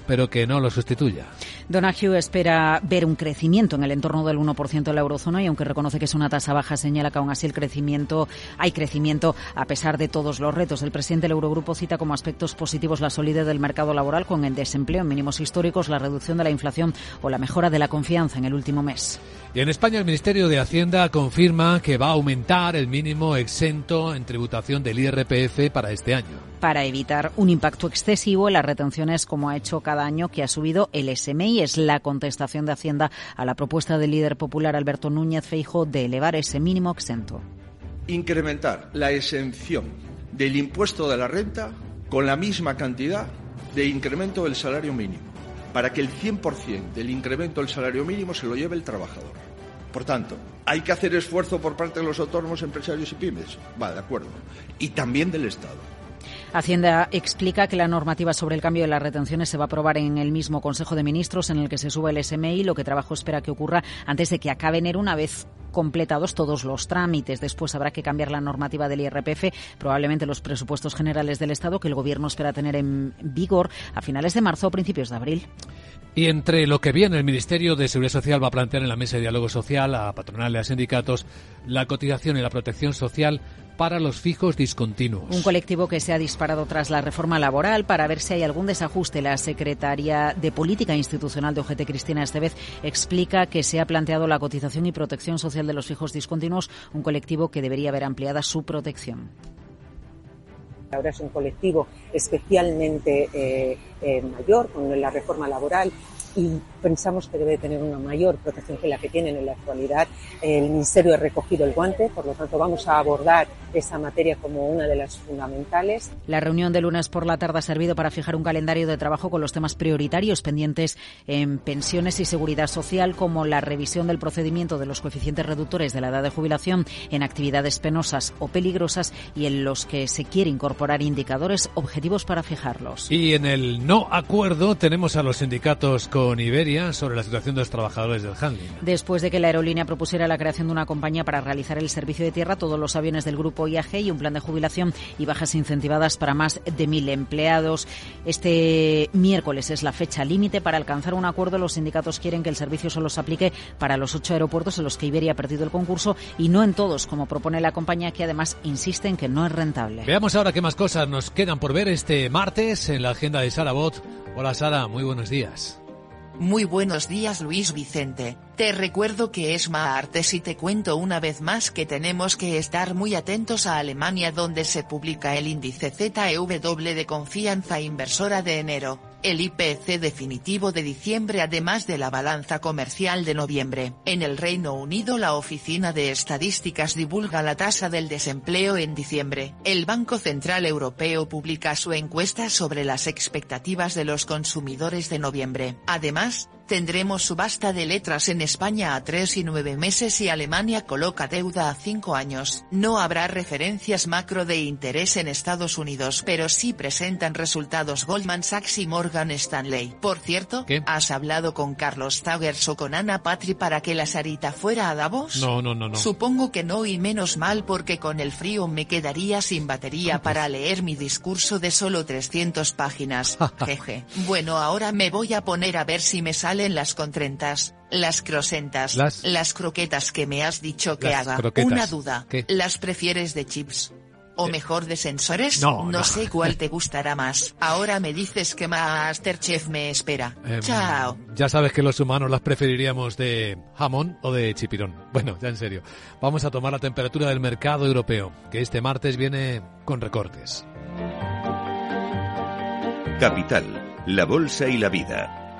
pero que no lo sustituya. Donahue espera ver un crecimiento en el entorno del 1% de la eurozona y aunque reconoce que es una tasa baja, señala que aún así el crecimiento, hay crecimiento a pesar de todos los retos. El presidente del Eurogrupo cita como aspectos positivos la solidez del mercado laboral con el desempleo en mínimos históricos, la reducción de la inflación o la mejora de la confianza en el último mes. Y en España el Ministerio de Hacienda confirma que va a aumentar el mínimo exento en tributación del IRPF para este año. Para evitar un impacto excesivo en las retenciones como ha hecho cada año que ha subido el SMI. Es la contestación de Hacienda a la propuesta del líder popular Alberto Núñez Feijo de elevar ese mínimo exento. Incrementar la exención del impuesto de la renta con la misma cantidad de incremento del salario mínimo para que el 100% del incremento del salario mínimo se lo lleve el trabajador. Por tanto, hay que hacer esfuerzo por parte de los autónomos, empresarios y pymes. Va, de acuerdo. Y también del Estado. Hacienda explica que la normativa sobre el cambio de las retenciones se va a aprobar en el mismo Consejo de Ministros en el que se sube el SMI, lo que trabajo espera que ocurra antes de que acabe enero una vez completados todos los trámites. Después habrá que cambiar la normativa del IRPF, probablemente los presupuestos generales del Estado que el Gobierno espera tener en vigor a finales de marzo o principios de abril. Y entre lo que viene, el Ministerio de Seguridad Social va a plantear en la mesa de diálogo social a patronales y a sindicatos la cotización y la protección social para los fijos discontinuos. Un colectivo que se ha disparado tras la reforma laboral para ver si hay algún desajuste. La secretaria de Política Institucional de OGT, Cristina Estevez, explica que se ha planteado la cotización y protección social de los fijos discontinuos, un colectivo que debería haber ampliada su protección. Ahora es un colectivo especialmente eh, eh, mayor con la reforma laboral y pensamos que debe tener una mayor protección que la que tienen en la actualidad. El Ministerio ha recogido el guante, por lo tanto vamos a abordar esa materia como una de las fundamentales. La reunión de lunes por la tarde ha servido para fijar un calendario de trabajo con los temas prioritarios pendientes en pensiones y seguridad social, como la revisión del procedimiento de los coeficientes reductores de la edad de jubilación en actividades penosas o peligrosas y en los que se quiere incorporar indicadores objetivos para fijarlos. Y en el no acuerdo tenemos a los sindicatos con Iberia sobre la situación de los trabajadores del handling. Después de que la aerolínea propusiera la creación de una compañía para realizar el servicio de tierra, todos los aviones del grupo IAG y un plan de jubilación y bajas incentivadas para más de mil empleados. Este miércoles es la fecha límite para alcanzar un acuerdo. Los sindicatos quieren que el servicio solo se aplique para los ocho aeropuertos en los que Iberia ha perdido el concurso y no en todos, como propone la compañía que además insiste en que no es rentable. Veamos ahora qué más cosas nos quedan por ver este martes en la agenda de Sara Bot. Hola Sara, muy buenos días. Muy buenos días Luis Vicente, te recuerdo que es Artes y te cuento una vez más que tenemos que estar muy atentos a Alemania donde se publica el índice ZEW de confianza inversora de enero el IPC definitivo de diciembre además de la balanza comercial de noviembre. En el Reino Unido la Oficina de Estadísticas divulga la tasa del desempleo en diciembre. El Banco Central Europeo publica su encuesta sobre las expectativas de los consumidores de noviembre. Además, Tendremos subasta de letras en España a tres y nueve meses y Alemania coloca deuda a cinco años. No habrá referencias macro de interés en Estados Unidos, pero sí presentan resultados Goldman Sachs y Morgan Stanley. Por cierto, ¿has hablado con Carlos Tagers o con Ana Patri para que la Sarita fuera a Davos? No, no, no, no. Supongo que no y menos mal porque con el frío me quedaría sin batería para leer mi discurso de solo 300 páginas. Jeje. Bueno, ahora me voy a poner a ver si me sale en las contrentas, las crosentas, las, croquetas que me has dicho que haga. Una duda, ¿las prefieres de chips? O mejor de sensores. No, no. sé cuál te gustará más. Ahora me dices que Masterchef me espera. Em, Chao. Ya sabes que los humanos las preferiríamos de jamón o de chipirón. Bueno, ya en serio. Vamos a tomar la temperatura del mercado europeo, que este martes viene con recortes. Capital, la Bolsa y la Vida,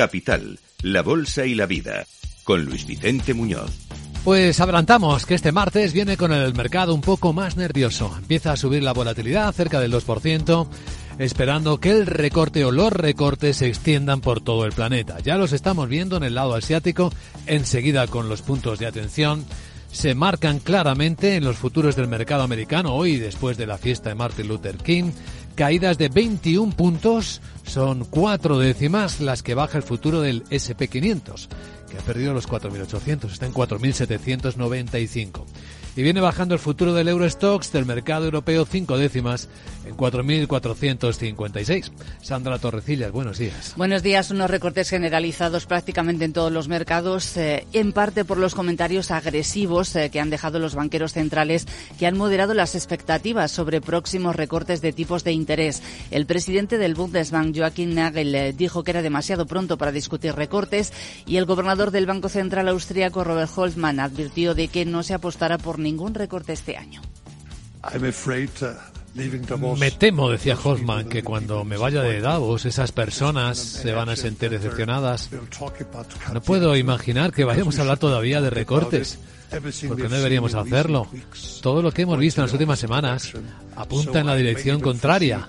Capital, la Bolsa y la Vida, con Luis Vicente Muñoz. Pues adelantamos que este martes viene con el mercado un poco más nervioso. Empieza a subir la volatilidad cerca del 2%, esperando que el recorte o los recortes se extiendan por todo el planeta. Ya los estamos viendo en el lado asiático, enseguida con los puntos de atención se marcan claramente en los futuros del mercado americano hoy después de la fiesta de Martin Luther King. Caídas de 21 puntos, son cuatro décimas las que baja el futuro del SP500, que ha perdido los 4.800, está en 4.795 y viene bajando el futuro del Eurostox del mercado europeo cinco décimas en 4.456. Sandra Torrecillas, buenos días. Buenos días. Unos recortes generalizados prácticamente en todos los mercados, eh, en parte por los comentarios agresivos eh, que han dejado los banqueros centrales que han moderado las expectativas sobre próximos recortes de tipos de interés. El presidente del Bundesbank, Joachim Nagel, eh, dijo que era demasiado pronto para discutir recortes y el gobernador del Banco Central austríaco, Robert Holzmann, advirtió de que no se apostará por ningún recorte este año. Me temo, decía Hoffman, que cuando me vaya de Davos esas personas se van a sentir decepcionadas. No puedo imaginar que vayamos a hablar todavía de recortes, porque no deberíamos hacerlo. Todo lo que hemos visto en las últimas semanas apunta en la dirección contraria.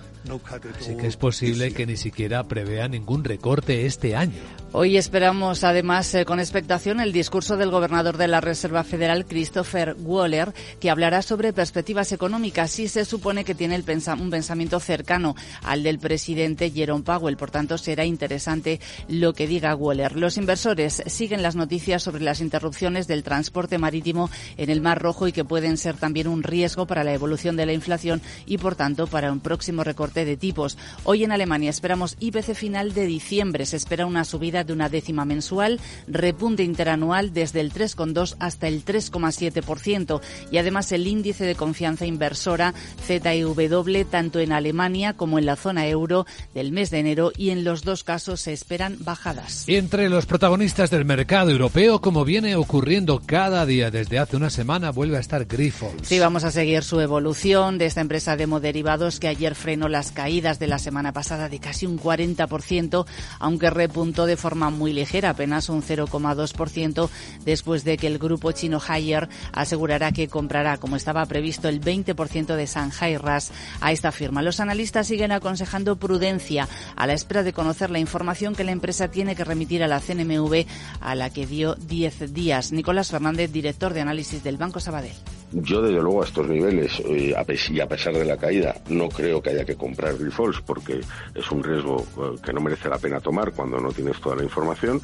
Así que es posible que ni siquiera prevea ningún recorte este año. Hoy esperamos además eh, con expectación el discurso del gobernador de la Reserva Federal, Christopher Waller, que hablará sobre perspectivas económicas y se supone que tiene un pensamiento cercano al del presidente Jerome Powell. Por tanto, será interesante lo que diga Waller. Los inversores siguen las noticias sobre las interrupciones del transporte marítimo en el Mar Rojo y que pueden ser también un riesgo para la evolución de la inflación y, por tanto, para un próximo recorte de tipos. Hoy en Alemania esperamos IPC final de diciembre. Se espera una subida de una décima mensual, repunte interanual desde el 3,2 hasta el 3,7% y además el índice de confianza inversora ZEW tanto en Alemania como en la zona euro del mes de enero y en los dos casos se esperan bajadas. Entre los protagonistas del mercado europeo, como viene ocurriendo cada día desde hace una semana, vuelve a estar Grifols. Sí, vamos a seguir su evolución de esta empresa de derivados que ayer frenó la las caídas de la semana pasada de casi un 40%, aunque repuntó de forma muy ligera, apenas un 0,2%, después de que el grupo chino Haier asegurará que comprará, como estaba previsto, el 20% de Shanghai RAS a esta firma. Los analistas siguen aconsejando prudencia a la espera de conocer la información que la empresa tiene que remitir a la CNMV, a la que dio 10 días. Nicolás Fernández, director de análisis del Banco Sabadell. Yo, desde luego, a estos niveles, y a pesar de la caída, no creo que haya que comprar Grifols porque es un riesgo eh, que no merece la pena tomar cuando no tienes toda la información.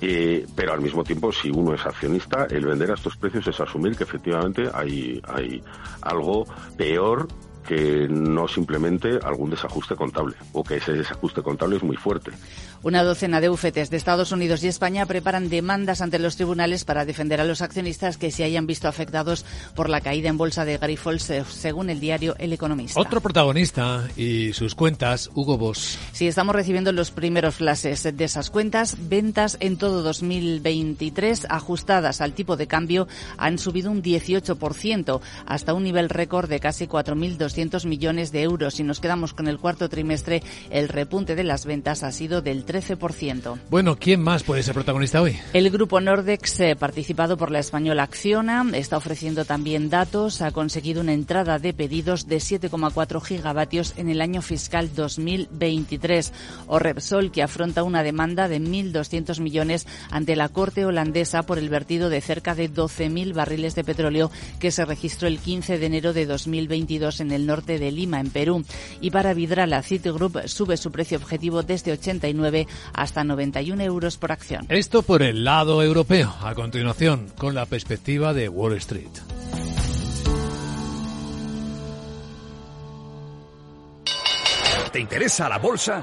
Eh, pero al mismo tiempo, si uno es accionista, el vender a estos precios es asumir que efectivamente hay, hay algo peor que no simplemente algún desajuste contable o que ese desajuste contable es muy fuerte. Una docena de bufetes de Estados Unidos y España preparan demandas ante los tribunales para defender a los accionistas que se hayan visto afectados por la caída en bolsa de Grifols, eh, según el diario El Economista. Otro protagonista y sus cuentas, Hugo Boss. Sí, estamos recibiendo los primeros flashes de esas cuentas. Ventas en todo 2023 ajustadas al tipo de cambio han subido un 18% hasta un nivel récord de casi 4.200 millones de euros. Si nos quedamos con el cuarto trimestre, el repunte de las ventas ha sido del 13%. Bueno, ¿quién más puede ser protagonista hoy? El grupo Nordex, eh, participado por la española Acciona, está ofreciendo también datos. Ha conseguido una entrada de pedidos de 7,4 gigavatios en el año fiscal 2023. O Repsol, que afronta una demanda de 1.200 millones ante la Corte holandesa por el vertido de cerca de 12.000 barriles de petróleo que se registró el 15 de enero de 2022 en el norte de Lima, en Perú. Y para Vidrala, Citigroup sube su precio objetivo desde 89 hasta 91 euros por acción. Esto por el lado europeo. A continuación, con la perspectiva de Wall Street. ¿Te interesa la bolsa?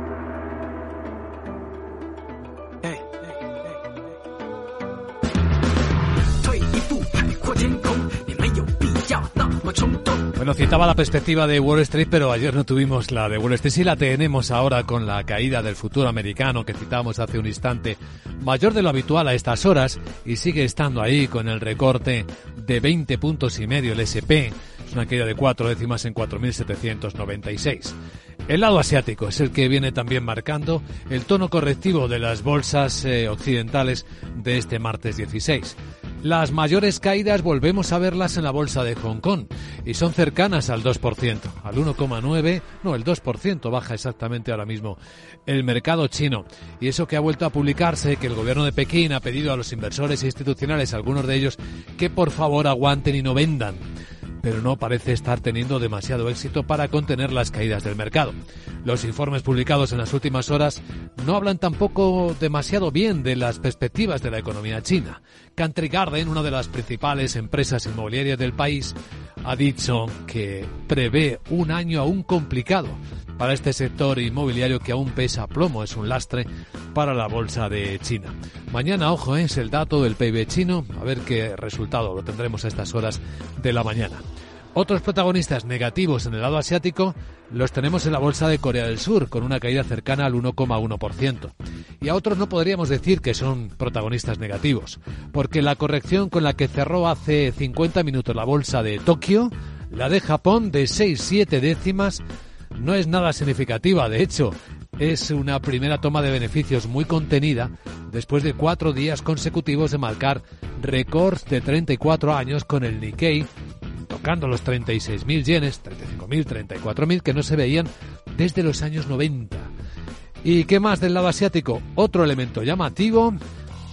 Bueno, citaba la perspectiva de Wall Street, pero ayer no tuvimos la de Wall Street. Sí la tenemos ahora con la caída del futuro americano que citamos hace un instante, mayor de lo habitual a estas horas y sigue estando ahí con el recorte de 20 puntos y medio el SP. Es una caída de cuatro décimas en 4.796. El lado asiático es el que viene también marcando el tono correctivo de las bolsas eh, occidentales de este martes 16. Las mayores caídas volvemos a verlas en la bolsa de Hong Kong y son cercanas al 2%, al 1,9, no, el 2% baja exactamente ahora mismo el mercado chino. Y eso que ha vuelto a publicarse, que el gobierno de Pekín ha pedido a los inversores institucionales, algunos de ellos, que por favor aguanten y no vendan pero no parece estar teniendo demasiado éxito para contener las caídas del mercado. Los informes publicados en las últimas horas no hablan tampoco demasiado bien de las perspectivas de la economía china. Country Garden, una de las principales empresas inmobiliarias del país, ha dicho que prevé un año aún complicado para este sector inmobiliario que aún pesa plomo, es un lastre para la bolsa de China. Mañana, ojo, es el dato del PIB chino, a ver qué resultado lo tendremos a estas horas de la mañana. Otros protagonistas negativos en el lado asiático los tenemos en la bolsa de Corea del Sur, con una caída cercana al 1,1%. Y a otros no podríamos decir que son protagonistas negativos, porque la corrección con la que cerró hace 50 minutos la bolsa de Tokio, la de Japón de 6-7 décimas, no es nada significativa. De hecho, es una primera toma de beneficios muy contenida después de cuatro días consecutivos de marcar récords de 34 años con el Nikkei tocando los 36.000 yenes, 35.000, 34.000 que no se veían desde los años 90. ¿Y qué más del lado asiático? Otro elemento llamativo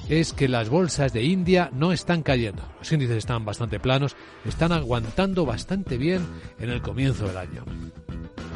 es que las bolsas de India no están cayendo. Los índices están bastante planos, están aguantando bastante bien en el comienzo del año.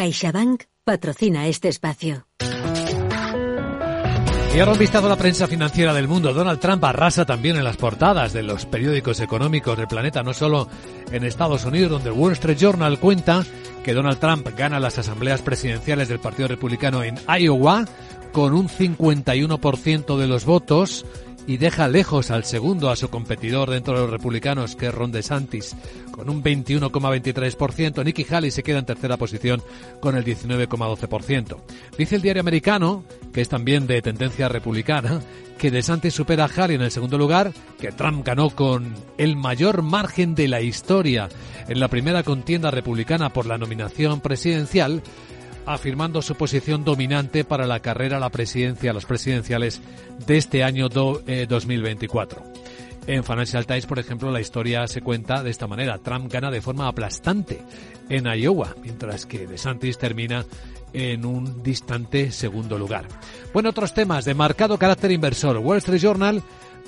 CaixaBank patrocina este espacio. Y ahora un a la prensa financiera del mundo. Donald Trump arrasa también en las portadas de los periódicos económicos del planeta, no solo en Estados Unidos, donde el Wall Street Journal cuenta que Donald Trump gana las asambleas presidenciales del Partido Republicano en Iowa con un 51% de los votos y deja lejos al segundo, a su competidor dentro de los republicanos, que es Ron DeSantis, con un 21,23%. Nikki Haley se queda en tercera posición con el 19,12%. Dice el diario americano, que es también de tendencia republicana, que DeSantis supera a Haley en el segundo lugar, que Trump ganó con el mayor margen de la historia en la primera contienda republicana por la nominación presidencial, afirmando su posición dominante para la carrera a la presidencia, a los presidenciales de este año 2024. En Financial Times, por ejemplo, la historia se cuenta de esta manera. Trump gana de forma aplastante en Iowa, mientras que DeSantis termina en un distante segundo lugar. Bueno, otros temas de marcado carácter inversor. Wall Street Journal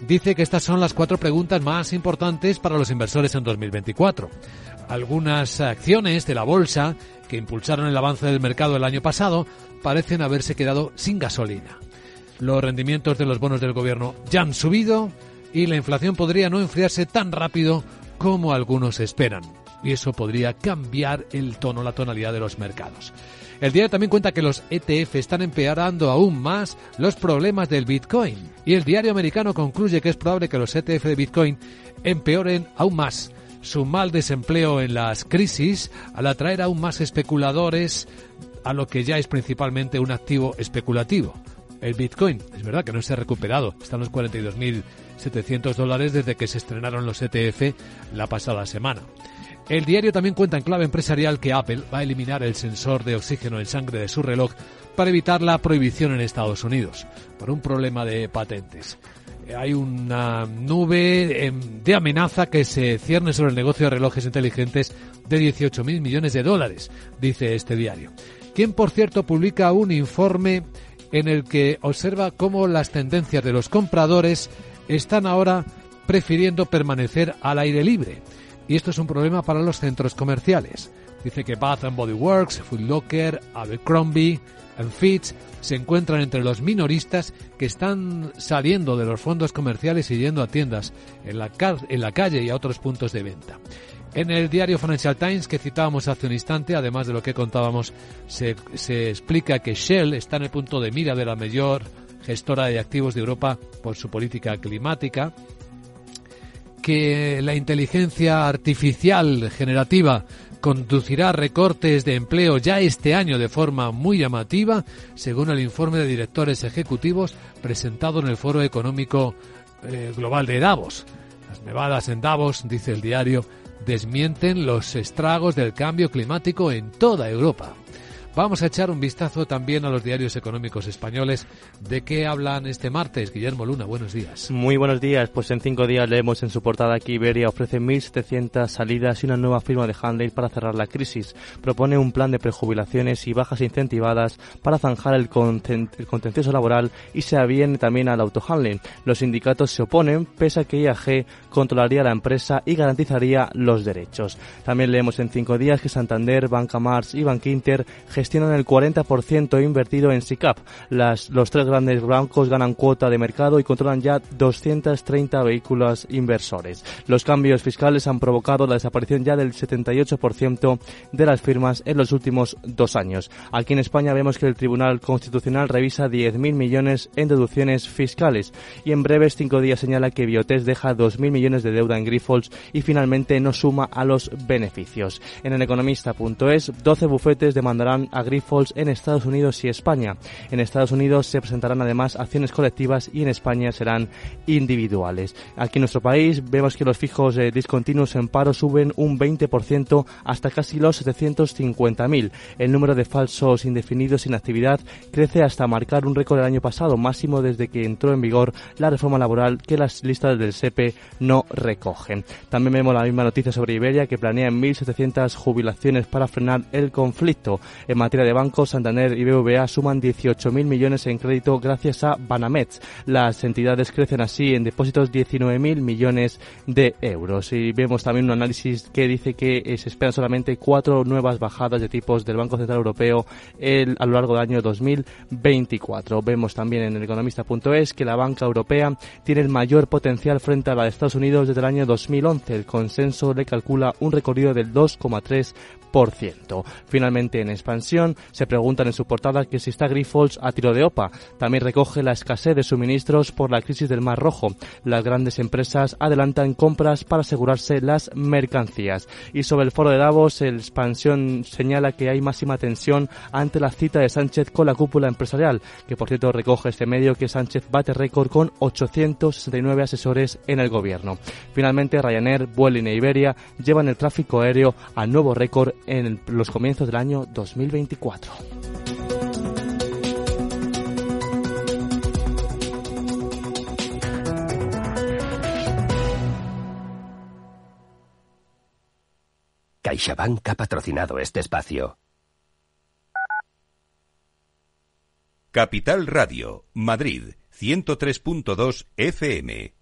dice que estas son las cuatro preguntas más importantes para los inversores en 2024. Algunas acciones de la bolsa que impulsaron el avance del mercado el año pasado parecen haberse quedado sin gasolina. Los rendimientos de los bonos del gobierno ya han subido y la inflación podría no enfriarse tan rápido como algunos esperan. Y eso podría cambiar el tono, la tonalidad de los mercados. El diario también cuenta que los ETF están empeorando aún más los problemas del Bitcoin. Y el diario americano concluye que es probable que los ETF de Bitcoin empeoren aún más su mal desempleo en las crisis al atraer aún más especuladores a lo que ya es principalmente un activo especulativo. El Bitcoin, es verdad que no se ha recuperado, están los 42.700 dólares desde que se estrenaron los ETF la pasada semana. El diario también cuenta en clave empresarial que Apple va a eliminar el sensor de oxígeno en sangre de su reloj para evitar la prohibición en Estados Unidos, por un problema de patentes hay una nube em, de amenaza que se cierne sobre el negocio de relojes inteligentes de 18.000 millones de dólares, dice este diario. Quien, por cierto, publica un informe en el que observa cómo las tendencias de los compradores están ahora prefiriendo permanecer al aire libre. Y esto es un problema para los centros comerciales. Dice que Bath Body Works, Foot Locker, Abercrombie, en Fitch se encuentran entre los minoristas que están saliendo de los fondos comerciales y yendo a tiendas en la, en la calle y a otros puntos de venta. En el diario Financial Times que citábamos hace un instante, además de lo que contábamos, se, se explica que Shell está en el punto de mira de la mayor gestora de activos de Europa por su política climática, que la inteligencia artificial generativa conducirá recortes de empleo ya este año de forma muy llamativa, según el informe de directores ejecutivos presentado en el Foro Económico eh, Global de Davos. Las nevadas en Davos, dice el diario, desmienten los estragos del cambio climático en toda Europa. Vamos a echar un vistazo también a los diarios económicos españoles. ¿De qué hablan este martes? Guillermo Luna, buenos días. Muy buenos días. Pues en cinco días leemos en su portada que Iberia ofrece 1.700 salidas y una nueva firma de handling para cerrar la crisis. Propone un plan de prejubilaciones y bajas incentivadas para zanjar el, contencioso laboral y se aviene también al autohandling. Los sindicatos se oponen, pese a que IAG controlaría la empresa y garantizaría los derechos. También leemos en cinco días que Santander, Banca Mars y Bankinter gestionan el 40% invertido en SICAP. Las, los tres grandes bancos ganan cuota de mercado y controlan ya 230 vehículos inversores. Los cambios fiscales han provocado la desaparición ya del 78% de las firmas en los últimos dos años. Aquí en España vemos que el Tribunal Constitucional revisa 10.000 millones en deducciones fiscales y en breves cinco días señala que Biotest deja 2.000 millones de deuda en Grifols y finalmente no suma a los beneficios. En el economista.es, 12 bufetes demandarán a Grifols en Estados Unidos y España. En Estados Unidos se presentarán además acciones colectivas y en España serán individuales. Aquí en nuestro país vemos que los fijos eh, discontinuos en paro suben un 20% hasta casi los 750.000. El número de falsos indefinidos sin actividad crece hasta marcar un récord el año pasado, máximo desde que entró en vigor la reforma laboral que las listas del SEPE no recogen. También vemos la misma noticia sobre Iberia que planea 1.700 jubilaciones para frenar el conflicto. En materia de bancos, Santander y BBVA suman 18.000 millones en crédito gracias a Banamex. Las entidades crecen así en depósitos 19.000 millones de euros. Y vemos también un análisis que dice que se esperan solamente cuatro nuevas bajadas de tipos del Banco Central Europeo el, a lo largo del año 2024. Vemos también en el economista.es que la banca europea tiene el mayor potencial frente a la de Estados Unidos desde el año 2011. El consenso le calcula un recorrido del 2,3%. Finalmente, en expansión, se preguntan en su portada que si está Grifols a tiro de OPA. También recoge la escasez de suministros por la crisis del Mar Rojo. Las grandes empresas adelantan compras para asegurarse las mercancías. Y sobre el foro de Davos, el expansión señala que hay máxima tensión ante la cita de Sánchez con la cúpula empresarial, que por cierto recoge este medio que Sánchez bate récord con 869 asesores en el gobierno. Finalmente, Ryanair, Vueling e Iberia llevan el tráfico aéreo a nuevo récord en los comienzos del año 2024. CaixaBank ha patrocinado este espacio. Capital Radio, Madrid, 103.2 FM.